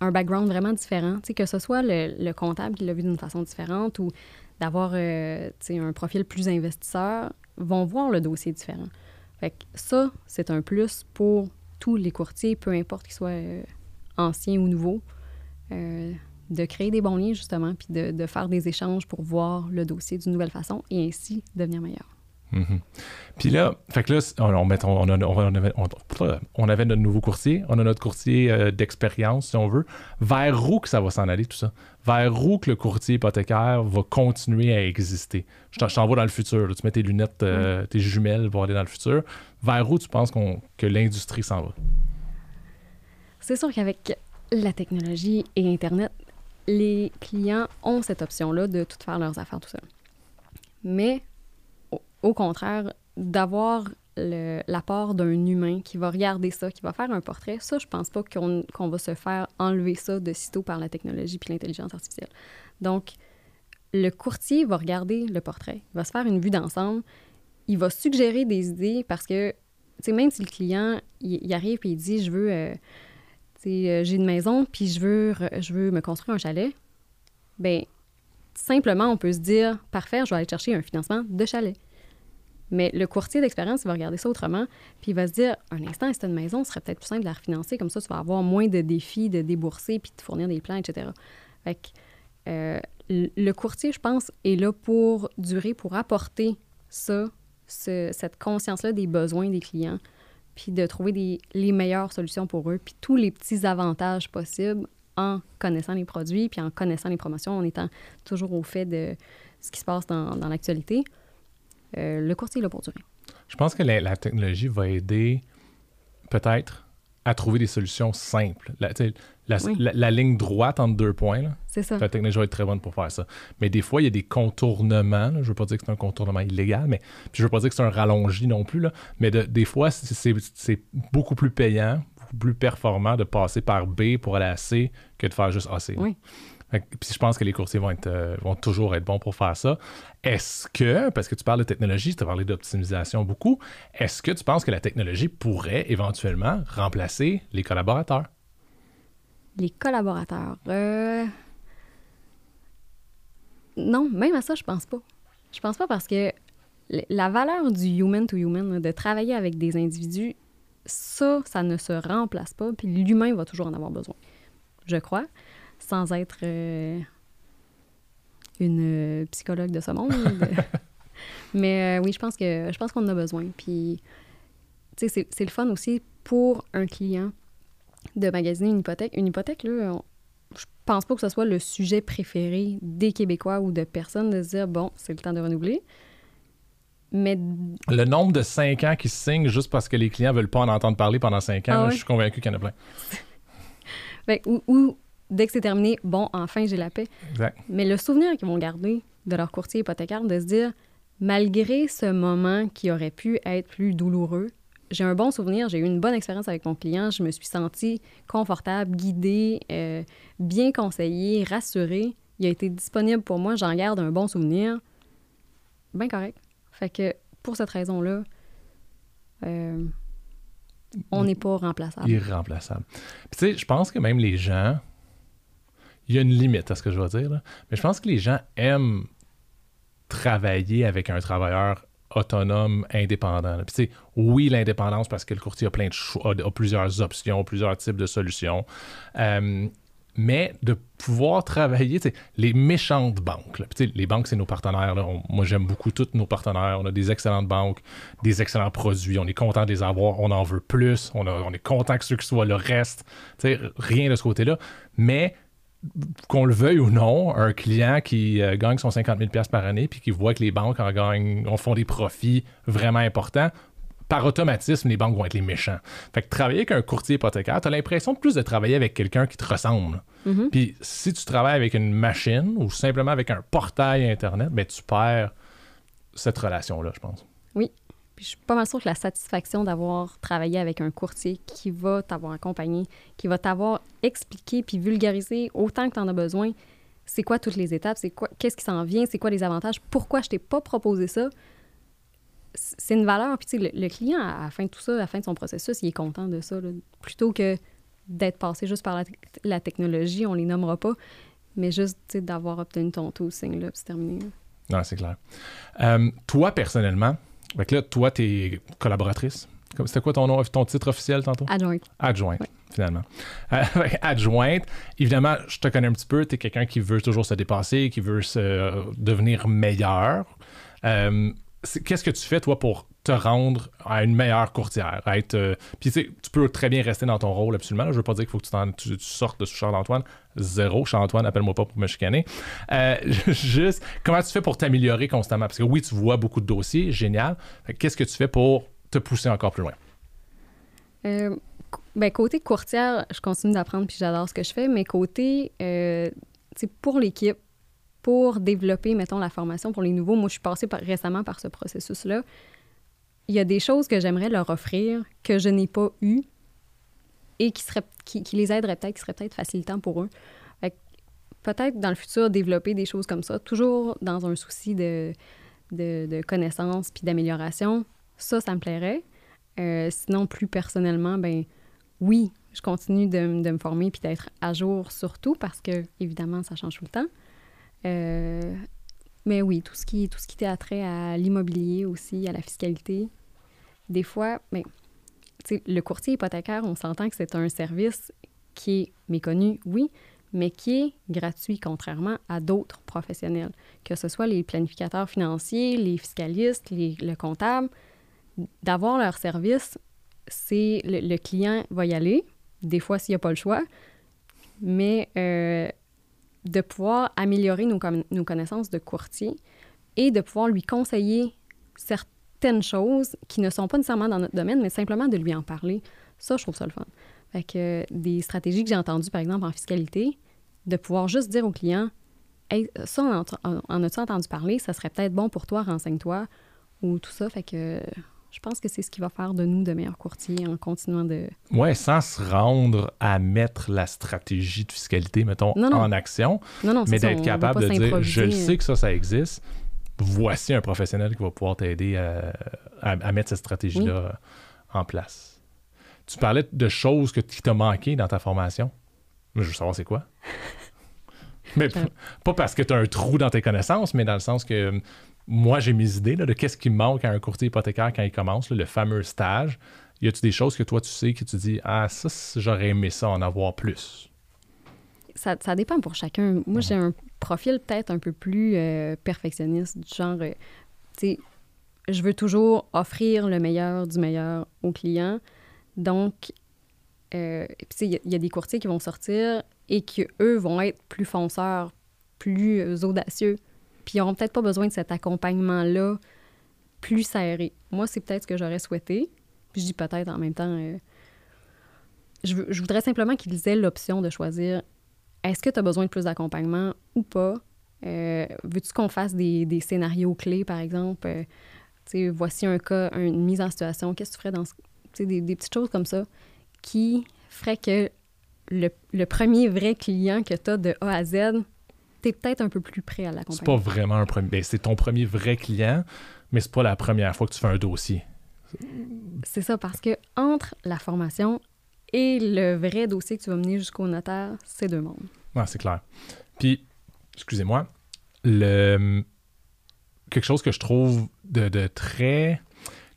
un background vraiment différent, que ce soit le, comptable qui l'a vu d'une façon différente ou d'avoir euh, un profil plus investisseur, vont voir le dossier différent. Fait ça, c'est un plus pour tous les courtiers, peu importe qu'ils soient euh, anciens ou nouveaux, euh, de créer des bons liens justement, puis de, de, faire des échanges pour voir le dossier d'une nouvelle façon et ainsi devenir meilleur. Mhm. Puis là, fait que là, on, on, on, avait, notre nouveau courtier, on a notre courtier euh, d'expérience, si on veut. Vers où que ça va s'en aller, tout ça? Vers où que le courtier hypothécaire va continuer à exister? Je t'envoie dans le futur. Tu mets tes lunettes, euh, tes jumelles pour aller dans le futur. Vers où tu penses que l'industrie s'en va? C'est sûr qu'avec la technologie et Internet, les clients ont cette option-là de tout faire leurs affaires tout seuls. Mais au contraire, d'avoir l'apport d'un humain qui va regarder ça, qui va faire un portrait, ça, je pense pas qu'on va se faire enlever ça de sitôt par la technologie puis l'intelligence artificielle. Donc, le courtier va regarder le portrait, il va se faire une vue d'ensemble, il va suggérer des idées parce que, tu même si le client, il, arrive et il dit, je veux, euh, euh, j'ai une maison puis je veux, je veux me construire un chalet, ben simplement, on peut se dire, parfait, je vais aller chercher un financement de chalet. Mais le courtier d'expérience, il va regarder ça autrement, puis il va se dire, un instant, c'est une maison, ce serait peut-être plus simple de la refinancer, comme ça, tu vas avoir moins de défis de débourser, puis de fournir des plans, etc. Fait que euh, le courtier, je pense, est là pour durer, pour apporter ça, cette conscience-là des besoins des clients, puis de trouver les meilleures solutions pour eux, puis tous les petits avantages possibles en connaissant les produits, puis en connaissant les promotions, en étant toujours au fait de ce qui se passe dans l'actualité. Euh, le courtier est là pour durer. Je pense que la, technologie va aider peut-être à trouver des solutions simples. La, la, ligne droite entre deux points, c'est ça. la technologie va être très bonne pour faire ça. Mais des fois, il y a des contournements. Je ne veux pas dire que c'est un contournement illégal, mais je ne veux pas dire que c'est un rallongi non plus. Là, mais des fois, c'est beaucoup plus payant, beaucoup plus performant de passer par B pour aller à C que de faire juste AC. Oui. Puis je pense que les courtiers vont, être, euh, vont toujours être bons pour faire ça. Est-ce que, parce que tu parles de technologie, tu as parlé d'optimisation beaucoup, est-ce que tu penses que la technologie pourrait éventuellement remplacer les collaborateurs? Les collaborateurs. Euh... Non, même à ça, je pense pas. Je pense pas parce que la valeur du human to human, de travailler avec des individus, ça, ça ne se remplace pas, puis l'humain va toujours en avoir besoin, je crois sans être euh, une euh, psychologue de ce monde. Mais euh, oui, je pense que je pense qu'on en a besoin. Puis, tu sais, c'est le fun aussi pour un client de magasiner une hypothèque. Une hypothèque, là, je pense pas que ce soit le sujet préféré des Québécois ou de personnes de se dire, bon, c'est le temps de renouveler. Mais... Le nombre de cinq ans qui se signent juste parce que les clients veulent pas en entendre parler pendant cinq ans, ah je suis convaincu qu'il y en a plein. ben, ou, dès que c'est terminé, bon, enfin, j'ai la paix. Mais le souvenir qu'ils vont garder de leur courtier hypothécaire, de se dire, malgré ce moment qui aurait pu être plus douloureux, j'ai un bon souvenir, j'ai eu une bonne expérience avec mon client, je me suis sentie confortable, guidée, euh, bien conseillée, rassurée. Il a été disponible pour moi, j'en garde un bon souvenir. Bien correct. Fait que pour cette raison-là, euh, on n'est pas remplaçable. Irremplaçable. tu sais, je pense que même les gens, il y a une limite à ce que je vais dire. Mais je pense que les gens aiment travailler avec un travailleur autonome, indépendant. Puis, oui, l'indépendance, parce que le courtier a plein de choix, a, plusieurs options, plusieurs types de solutions. Euh, mais de pouvoir travailler, les méchantes banques. les banques, c'est nos partenaires. moi, j'aime beaucoup tous nos partenaires. On a des excellentes banques, des excellents produits. On est content de les avoir. On en veut plus. On, on est content que ceux qui soient le reste. rien de ce côté-là. Mais qu'on le veuille ou non, un client qui euh, gagne son 50 000 par année puis qui voit que les banques en gagnent, en font des profits vraiment importants, par automatisme, les banques vont être les méchants. Fait que travailler avec un courtier hypothécaire, tu as l'impression de plus de travailler avec quelqu'un qui te ressemble. Mm-hmm. Puis si tu travailles avec une machine ou simplement avec un portail Internet, ben, tu perds cette relation-là, je pense. Oui, je suis pas mal sûre que la satisfaction d'avoir travaillé avec un courtier qui va t'avoir accompagné, qui va t'avoir expliqué puis vulgarisé autant que tu en as besoin, c'est quoi toutes les étapes, c'est quoi, qu'est-ce qui s'en vient, c'est quoi les avantages, pourquoi je t'ai pas proposé ça? C'est une valeur. Puis, tu sais, le, client, à la fin de tout ça, à la fin de son processus, il est content de ça. plutôt que d'être passé juste par la, technologie, on les nommera pas, mais juste d'avoir obtenu ton taux signe là, c'est terminé. Non, c'est clair. Euh, toi, personnellement, fait là, toi, tu es collaboratrice. C'était quoi ton nom, ton titre officiel tantôt? Adjointe. Adjointe, finalement. Euh, adjointe, évidemment, je te connais un petit peu. Tu es quelqu'un qui veut toujours se dépasser, qui veut se devenir meilleur. Euh, qu'est-ce que tu fais, toi, pour te rendre à une meilleure courtière? euh, puis tu peux très bien rester dans ton rôle, absolument. Je Je veux pas dire qu'il faut que tu, sortes de sous Charles-Antoine. Zéro. Charles-Antoine, appelle-moi pas pour me chicaner. Euh, juste, comment tu fais pour t'améliorer constamment? Parce que oui, tu vois beaucoup de dossiers, génial. Qu'est-ce que tu fais pour te pousser encore plus loin? Euh, ben, côté courtière, je continue d'apprendre puis j'adore ce que je fais, mais côté, pour l'équipe, pour développer, mettons, la formation pour les nouveaux, moi, je suis passée récemment par ce processus-là. Il y a des choses que j'aimerais leur offrir que je n'ai pas eues et qui, seraient, qui, les aideraient peut-être, qui seraient peut-être facilitants pour eux. Peut-être dans le futur, développer des choses comme ça, toujours dans un souci de, de, de connaissance puis d'amélioration. Ça, ça me plairait. Euh, sinon, plus personnellement, ben oui, je continue de, de me former puis d'être à jour surtout parce que, évidemment, ça change tout le temps. Euh, mais oui, tout ce qui, tout ce qui attrait à l'immobilier aussi, à la fiscalité. Des fois, mais, le courtier hypothécaire, on s'entend que c'est un service qui est méconnu, oui, mais qui est gratuit, contrairement à d'autres professionnels, que ce soit les planificateurs financiers, les fiscalistes, les, le comptable. D'avoir leur service, c'est le, client va y aller, des fois s'il n'y a pas le choix, mais euh, de pouvoir améliorer nos, connaissances de courtier et de pouvoir lui conseiller certaines choses qui ne sont pas nécessairement dans notre domaine, mais simplement de lui en parler. Ça, je trouve ça le fun. Fait que des stratégies que j'ai entendues, par exemple, en fiscalité, de pouvoir juste dire au client Hey, ça, en, en as-tu entendu parler? Ça serait peut-être bon pour toi, renseigne-toi, ou tout ça. Fait que je pense que c'est ce qui va faire de nous de meilleurs courtiers en continuant de. Oui, sans se rendre à mettre la stratégie de fiscalité, mettons, en action, mais d'être capable de dire je sais que ça, ça existe. Voici un professionnel qui va pouvoir t'aider à, mettre cette stratégie-là en place. Tu parlais de choses que, qui t'ont manqué dans ta formation. Je veux savoir c'est quoi. mais pas parce que tu as un trou dans tes connaissances, mais dans le sens que moi, j'ai mes idées de qu'est-ce qui manque à un courtier hypothécaire quand il commence, le fameux stage. Y a-tu des choses que toi, tu sais, que tu dis, ah, ça, j'aurais aimé ça en avoir plus? Ça, dépend pour chacun. Moi, j'ai un profil peut-être un peu plus euh, perfectionniste, du genre, euh, tu sais, je veux toujours offrir le meilleur du meilleur au client. Donc, euh, il y, a des courtiers qui vont sortir et qui, eux, vont être plus fonceurs, plus audacieux puis ils n'auront peut-être pas besoin de cet accompagnement-là plus serré. Moi, c'est peut-être ce que j'aurais souhaité. Puis je dis peut-être en même temps. Euh, je, voudrais simplement qu'ils aient l'option de choisir est-ce que tu as besoin de plus d'accompagnement ou pas? Euh, veux-tu qu'on fasse des, scénarios clés, par exemple? Euh, voici un cas, une mise en situation. Qu'est-ce que tu ferais dans des, des petites choses comme ça qui feraient que le, le premier vrai client que tu as de A à Z peut-être un peu plus prêt à l'accompagner. C'est pas vraiment un premier. Ben, c'est ton premier vrai client, mais c'est pas la première fois que tu fais un dossier. C'est ça, parce que entre la formation et le vrai dossier que tu vas mener jusqu'au notaire, c'est deux mondes. Ouais, c'est clair. Puis, excusez-moi, le quelque chose que je trouve de, de très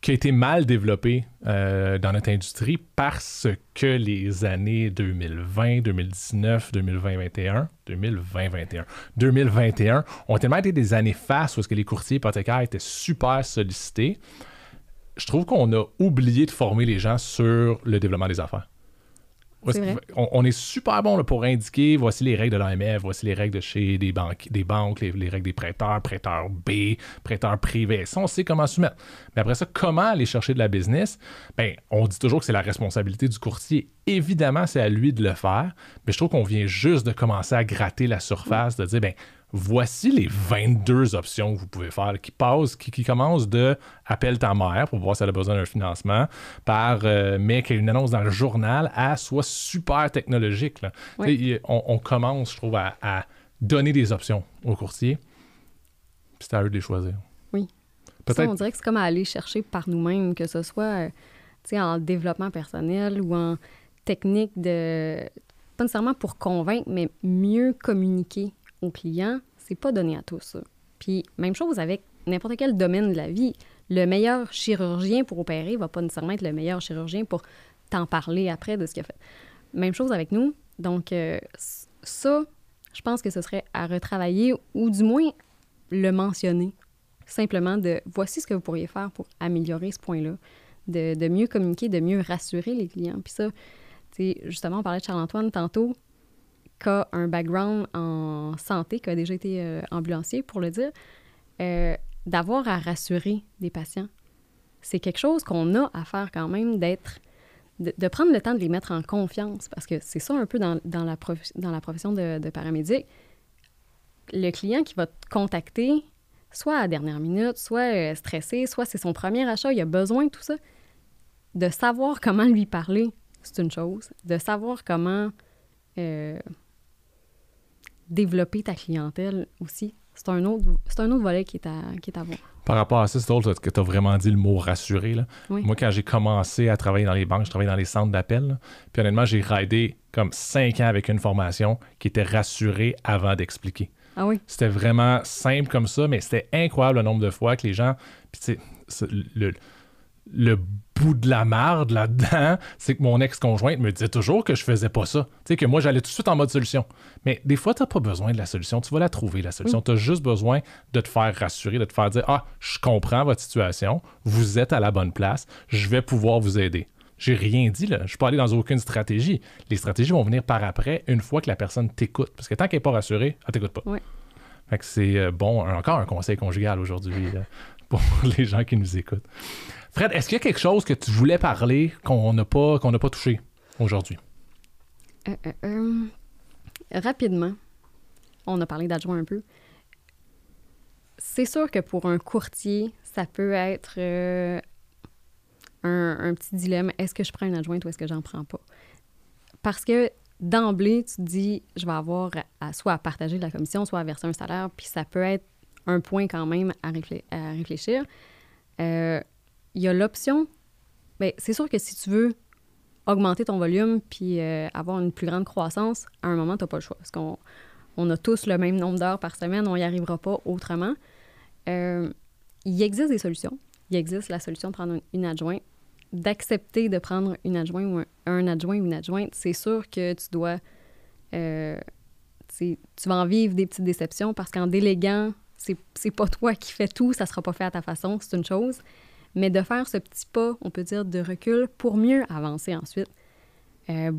qui a été mal développé euh, dans notre industrie parce que les années 2020, 2019, 2020, 2021, 2021 ont tellement été des années face où que les courtiers hypothécaires étaient super sollicités. Je trouve qu'on a oublié de former les gens sur le développement des affaires on, est super bon pour indiquer voici les règles de l'AMF, voici les règles de chez des banques, des banques les, règles des prêteurs, prêteurs B, prêteurs privés. Ça, on sait comment se mettre. Mais après ça, comment aller chercher de la business? Ben, on dit toujours que c'est la responsabilité du courtier. Évidemment, c'est à lui de le faire. Mais je trouve qu'on vient juste de commencer à gratter la surface, de dire, ben, voici les 22 options que vous pouvez faire qui passent, qui, commencent de appelle ta mère pour voir si elle a besoin d'un financement, par euh, une annonce dans le journal à soit super technologique. On, commence, je trouve, à, donner des options aux courtiers. Puis c'est à eux de les choisir. Oui. Peut-être. on dirait que c'est comme aller chercher par nous-mêmes, que ce soit euh, en développement personnel ou en technique de. Pas nécessairement pour convaincre, mais mieux communiquer aux clients, c'est pas donné à tous. Puis même chose avec n'importe quel domaine de la vie. Le meilleur chirurgien pour opérer va pas nécessairement être le meilleur chirurgien pour t'en parler après de ce qu'il a fait. Même chose avec nous. Donc euh, ça, je pense que ce serait à retravailler ou du moins le mentionner. Simplement de voici ce que vous pourriez faire pour améliorer ce point-là, de, de, mieux communiquer, de mieux rassurer les clients. Puis ça, justement, on parlait de Charles-Antoine tantôt qui a un background en santé, qui a déjà été euh, ambulancier, pour le dire, euh, d'avoir à rassurer des patients. C'est quelque chose qu'on a à faire quand même, d'être, de, prendre le temps de les mettre en confiance, parce que c'est ça un peu dans, la, dans la profession de, de paramédic. le client qui va te contacter, soit à la dernière minute, soit euh, stressé, soit c'est son premier achat, il a besoin de tout ça. De savoir comment lui parler, c'est une chose. De savoir comment développer ta clientèle aussi, c'est un autre, c'est un autre volet qui est à, qui est à voir. Par rapport à ça, c'est drôle que tu as vraiment dit le mot rassuré. Là. Oui. Moi, quand j'ai commencé à travailler dans les banques, je travaillais dans les centres d'appel. Puis honnêtement, j'ai raidé comme cinq ans avec une formation qui était rassurée avant d'expliquer. Ah oui, C'était vraiment simple comme ça, mais c'était incroyable le nombre de fois que les gens. Puis, tu sais, le, le bout de la marde là-dedans, c'est que mon ex-conjointe me disait toujours que je faisais pas ça. Tu sais, que moi, j'allais tout de suite en mode solution. Mais des fois, tu n'as pas besoin de la solution. Tu vas la trouver, la solution. Tu as juste besoin de te faire rassurer, de te faire dire Ah, je comprends votre situation, vous êtes à la bonne place, je vais pouvoir vous aider. J'ai rien dit, là. Je ne suis pas allé dans aucune stratégie. Les stratégies vont venir par après, une fois que la personne t'écoute. Parce que tant qu'elle n'est pas rassurée, elle t'écoute pas. Ouais. Fait que c'est euh, bon, encore un conseil conjugal aujourd'hui euh, pour les gens qui nous écoutent. Fred, est-ce qu'il y a quelque chose que tu voulais parler qu'on n'a pas, pas touché aujourd'hui? Euh, euh, euh, rapidement, on a parlé d'adjoint un peu. C'est sûr que pour un courtier, ça peut être un, petit dilemme. Est-ce que je prends une adjointe ou est-ce que j'en prends pas? Parce que d'emblée, tu te dis, je vais avoir soit à partager de la commission, soit à verser un salaire, puis ça peut être un point quand même à, réflé- à réfléchir. Il y a l'option, mais c'est sûr que si tu veux augmenter ton volume puis euh, avoir une plus grande croissance, à un moment, tu n'as pas le choix. Parce qu'on on a tous le même nombre d'heures par semaine, on n'y arrivera pas autrement. Euh, il existe des solutions. Il existe la solution de prendre un- une adjointe. D'accepter de prendre une adjointe ou un, adjoint ou une adjointe, c'est sûr que tu dois. euh, tu vas en vivre des petites déceptions parce qu'en déléguant, c'est pas toi qui fais tout, ça sera pas fait à ta façon, c'est une chose. Mais de faire ce petit pas, on peut dire, de recul pour mieux avancer ensuite. Euh,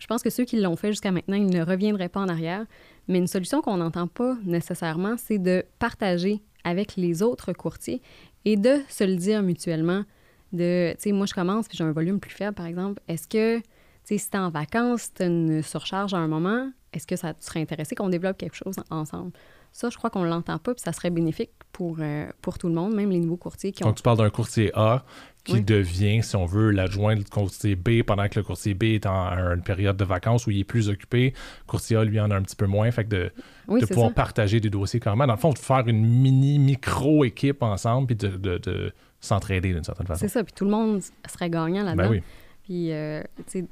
je pense que ceux qui l'ont fait jusqu'à maintenant, ils ne reviendraient pas en arrière. Mais une solution qu'on n'entend pas nécessairement, c'est de partager avec les autres courtiers et de se le dire mutuellement. De, tu sais, moi, je commence puis j'ai un volume plus faible, par exemple. Est-ce que, tu sais, si t'es en vacances, tu une surcharge à un moment, est-ce que ça tu serait intéressé qu'on développe quelque chose ensemble? Ça, je crois qu'on ne l'entend pas, puis ça serait bénéfique pour, euh, pour tout le monde, même les nouveaux courtiers qui ont Donc, tu parles d'un courtier A qui Oui. devient, si on veut, l'adjoint du courtier B pendant que le courtier B est en une période de vacances où il est plus occupé. Le courtier A, lui, en a un petit peu moins. Fait que de, Oui, de pouvoir ça. partager des dossiers carrément. Dans le fond, de faire une mini, micro-équipe ensemble puis de, de- de s'entraider d'une certaine façon. C'est ça, puis tout le monde serait gagnant là-dedans. Ben oui. Puis, euh, tu sais,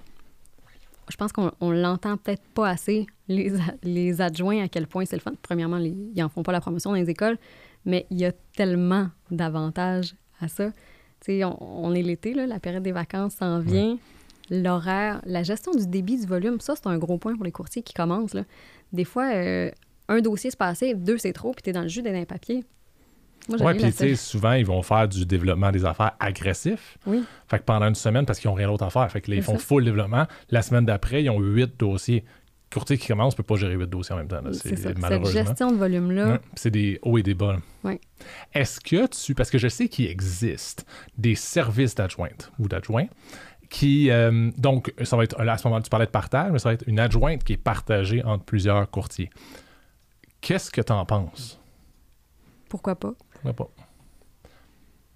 je pense qu'on on l'entend peut-être pas assez, les, adjoints, à quel point c'est le fun. Premièrement, les, ils en font pas la promotion dans les écoles, mais il y a tellement d'avantages à ça. Tu sais, on, on est l'été, la période des vacances s'en vient. L'horaire, la gestion du débit, du volume, ça, c'est un gros point pour les courtiers qui commencent. Là. Des fois, euh, un dossier se passé, deux, c'est trop, puis t'es dans le jus d'un papier. J'avais puis tu sais, souvent, ils vont faire du développement des affaires agressif. Oui. Fait que pendant une semaine, parce qu'ils n'ont rien d'autre à faire. Fait que là, ils font ça. full développement. La semaine d'après, ils ont huit dossiers. Courtier qui commence ne peut pas gérer huit dossiers en même temps. C'est. Cette gestion de volume-là, c'est des hauts et des bas. Ouais. Est-ce que tu. Parce que je sais qu'il existe des services d'adjointe ou d'adjoint qui. euh, donc, ça va être. À ce moment-là, tu parlais de partage, mais ça va être une adjointe qui est partagée entre plusieurs courtiers. Qu'est-ce que tu en penses? pourquoi pas? Sais pas.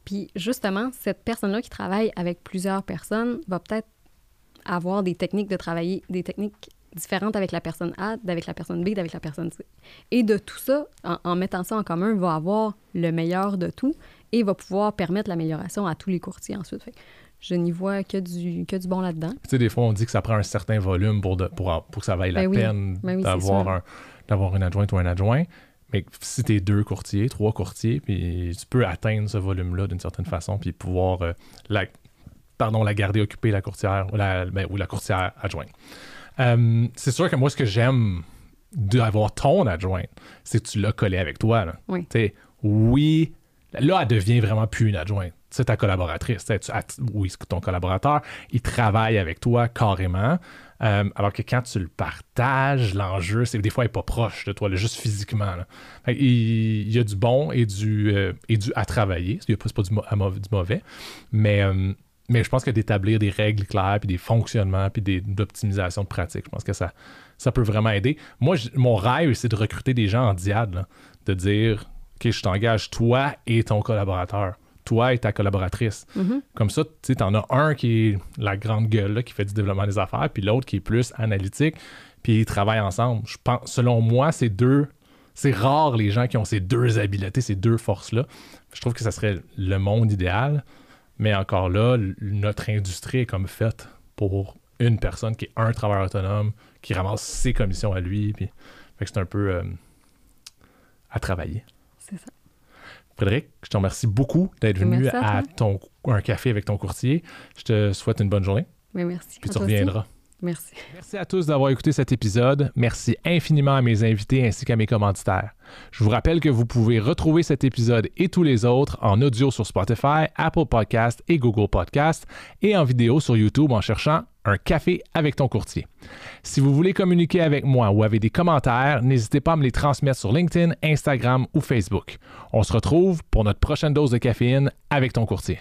Puis justement, cette personne-là qui travaille avec plusieurs personnes va peut-être avoir des techniques de travailler, des techniques différentes avec la personne A, avec la personne B, avec la personne C. Et de tout ça, en, en mettant ça en commun, va avoir le meilleur de tout et va pouvoir permettre l'amélioration à tous les courtiers ensuite. Fait que je n'y vois que du, que du bon là-dedans. Tu sais, des fois, on dit que ça prend un certain volume pour, de- pour, pour que ça vaille la Ben oui. peine Ben oui, un, d'avoir une adjointe ou un adjoint. Mais si tu es deux courtiers, trois courtiers, puis tu peux atteindre ce volume-là d'une certaine façon, puis pouvoir euh, la, pardon, la garder occupée, la courtière, ou la, ben, ou la courtière adjointe. Euh, c'est sûr que moi, ce que j'aime d'avoir ton adjointe, c'est que tu l'as collé avec toi. Là. Oui. Oui, là, elle devient vraiment plus une adjointe. C'est ta collaboratrice. Tu oui, c'est ton collaborateur. Il travaille avec toi carrément. Euh, alors que quand tu le partages, l'enjeu, c'est des fois, il n'est pas proche de toi, juste physiquement. il, y a du bon et du, euh, et du à travailler. Il n'y a pas, du, mauvais- euh, mais je pense que d'établir des règles claires, puis des fonctionnements, puis d'optimisation de pratique, je pense que ça, ça peut vraiment aider. Moi, mon rêve, c'est de recruter des gens en diade, de dire, OK, je t'engage toi et ton collaborateur toi et ta collaboratrice. Mhm. Comme ça, tu sais, en as un qui est la grande gueule, qui fait du développement des affaires, puis l'autre qui est plus analytique, puis ils travaillent ensemble. Je pense, selon moi, c'est deux. C'est rare les gens qui ont ces deux habiletés, ces deux forces-là. Je trouve que ça serait le monde idéal. Mais encore là, notre industrie est comme faite pour une personne qui est un travailleur autonome, qui ramasse ses commissions à lui. Puis, c'est un peu euh, à travailler. C'est ça. Frédéric, je te remercie beaucoup d'être venu à, ton, un café avec ton courtier. Je te souhaite une bonne journée. Oui, merci. Puis tu reviendras. Merci. Merci à tous d'avoir écouté cet épisode. Merci infiniment à mes invités ainsi qu'à mes commanditaires. Je vous rappelle que vous pouvez retrouver cet épisode et tous les autres en audio sur Spotify, Apple Podcast et Google Podcast et en vidéo sur YouTube en cherchant un café avec ton courtier. Si vous voulez communiquer avec moi ou avez des commentaires, n'hésitez pas à me les transmettre sur LinkedIn, Instagram ou Facebook. On se retrouve pour notre prochaine dose de caféine avec ton courtier.